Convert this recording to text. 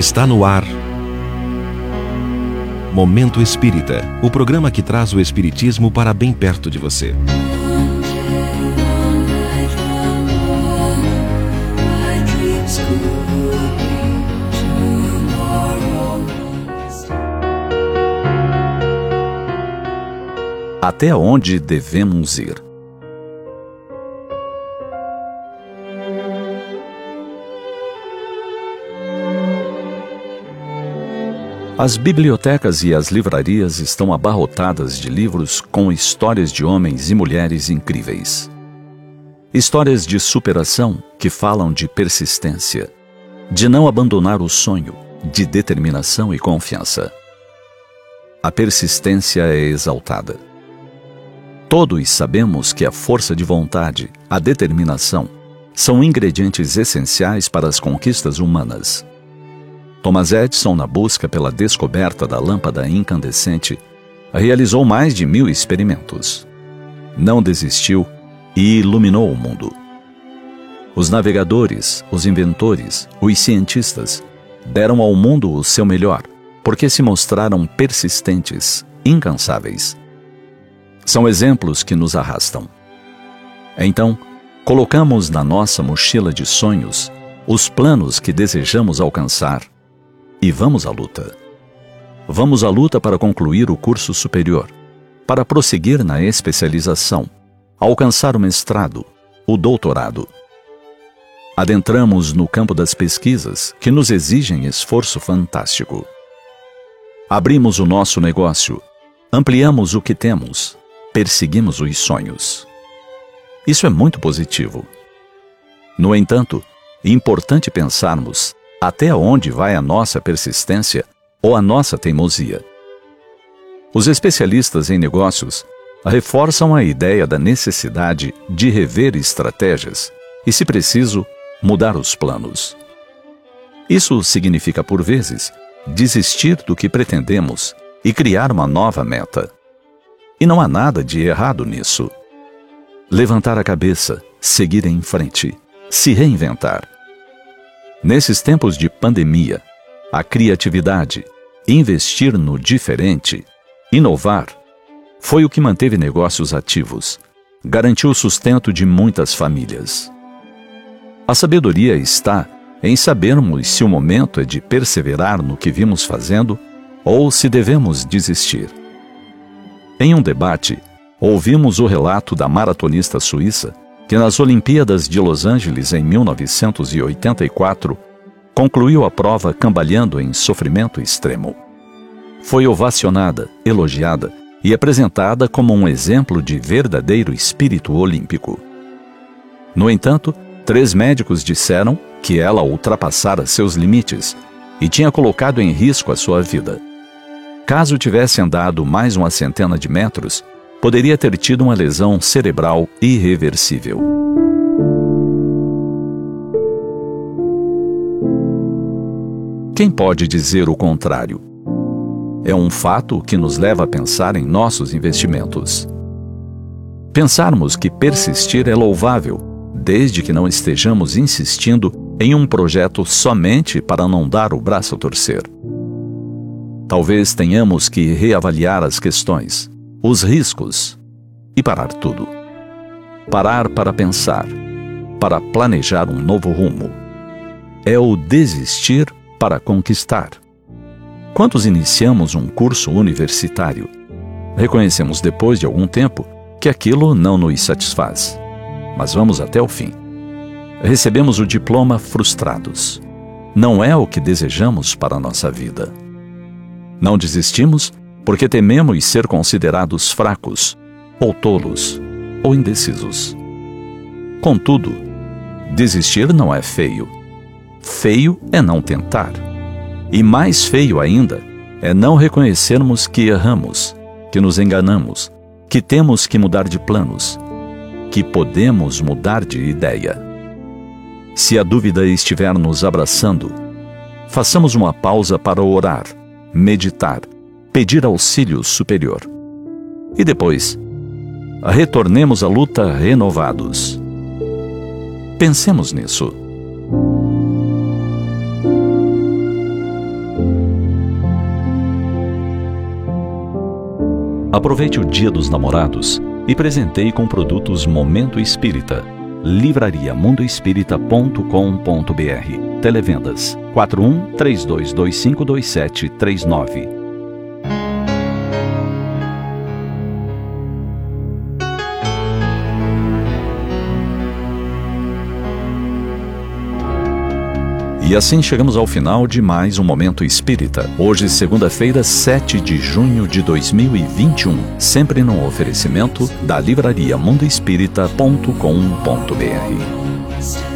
Está no ar. Momento Espírita o programa que traz o Espiritismo para bem perto de você. Até onde devemos ir? As bibliotecas e as livrarias estão abarrotadas de livros com histórias de homens e mulheres incríveis. Histórias de superação que falam de persistência, de não abandonar o sonho, de determinação e confiança. A persistência é exaltada. Todos sabemos que a força de vontade, a determinação, são ingredientes essenciais para as conquistas humanas. Thomas Edison, na busca pela descoberta da lâmpada incandescente, realizou mais de mil experimentos. Não desistiu e iluminou o mundo. Os navegadores, os inventores, os cientistas deram ao mundo o seu melhor, porque se mostraram persistentes, incansáveis. São exemplos que nos arrastam. Então, colocamos na nossa mochila de sonhos os planos que desejamos alcançar e vamos à luta. Vamos à luta para concluir o curso superior, para prosseguir na especialização, alcançar o mestrado, o doutorado. Adentramos no campo das pesquisas que nos exigem esforço fantástico. Abrimos o nosso negócio, ampliamos o que temos, perseguimos os sonhos. Isso é muito positivo. No entanto, é importante pensarmos até onde vai a nossa persistência ou a nossa teimosia? Os especialistas em negócios reforçam a ideia da necessidade de rever estratégias e, se preciso, mudar os planos. Isso significa, por vezes, desistir do que pretendemos e criar uma nova meta. E não há nada de errado nisso. Levantar a cabeça, seguir em frente, se reinventar Nesses tempos de pandemia, a criatividade, investir no diferente, inovar, foi o que manteve negócios ativos, garantiu o sustento de muitas famílias. A sabedoria está em sabermos se o momento é de perseverar no que vimos fazendo ou se devemos desistir. Em um debate, ouvimos o relato da maratonista suíça que nas Olimpíadas de Los Angeles em 1984 concluiu a prova cambaleando em sofrimento extremo. Foi ovacionada, elogiada e apresentada como um exemplo de verdadeiro espírito olímpico. No entanto, três médicos disseram que ela ultrapassara seus limites e tinha colocado em risco a sua vida. Caso tivesse andado mais uma centena de metros, poderia ter tido uma lesão cerebral irreversível. Quem pode dizer o contrário? É um fato que nos leva a pensar em nossos investimentos. Pensarmos que persistir é louvável, desde que não estejamos insistindo em um projeto somente para não dar o braço a torcer. Talvez tenhamos que reavaliar as questões, os riscos e parar tudo. Parar para pensar, para planejar um novo rumo. É o desistir para conquistar. Quantos iniciamos um curso universitário? Reconhecemos depois de algum tempo que aquilo não nos satisfaz, mas vamos até o fim. Recebemos o diploma frustrados. Não é o que desejamos para a nossa vida. Não desistimos porque tememos ser considerados fracos, ou tolos, ou indecisos. Contudo, desistir não é feio. Feio é não tentar. E mais feio ainda é não reconhecermos que erramos, que nos enganamos, que temos que mudar de planos, que podemos mudar de ideia. Se a dúvida estiver nos abraçando, façamos uma pausa para orar, meditar pedir auxílio superior. E depois, retornemos à luta renovados. Pensemos nisso. Aproveite o Dia dos Namorados e presenteie com produtos Momento Espírita. Livraria mundoespírita.com.br Televendas 41 32252739 E assim chegamos ao final de mais um Momento Espírita. Hoje, segunda-feira, 7 de junho de 2021. Sempre no oferecimento da livraria mundoespírita.com.br.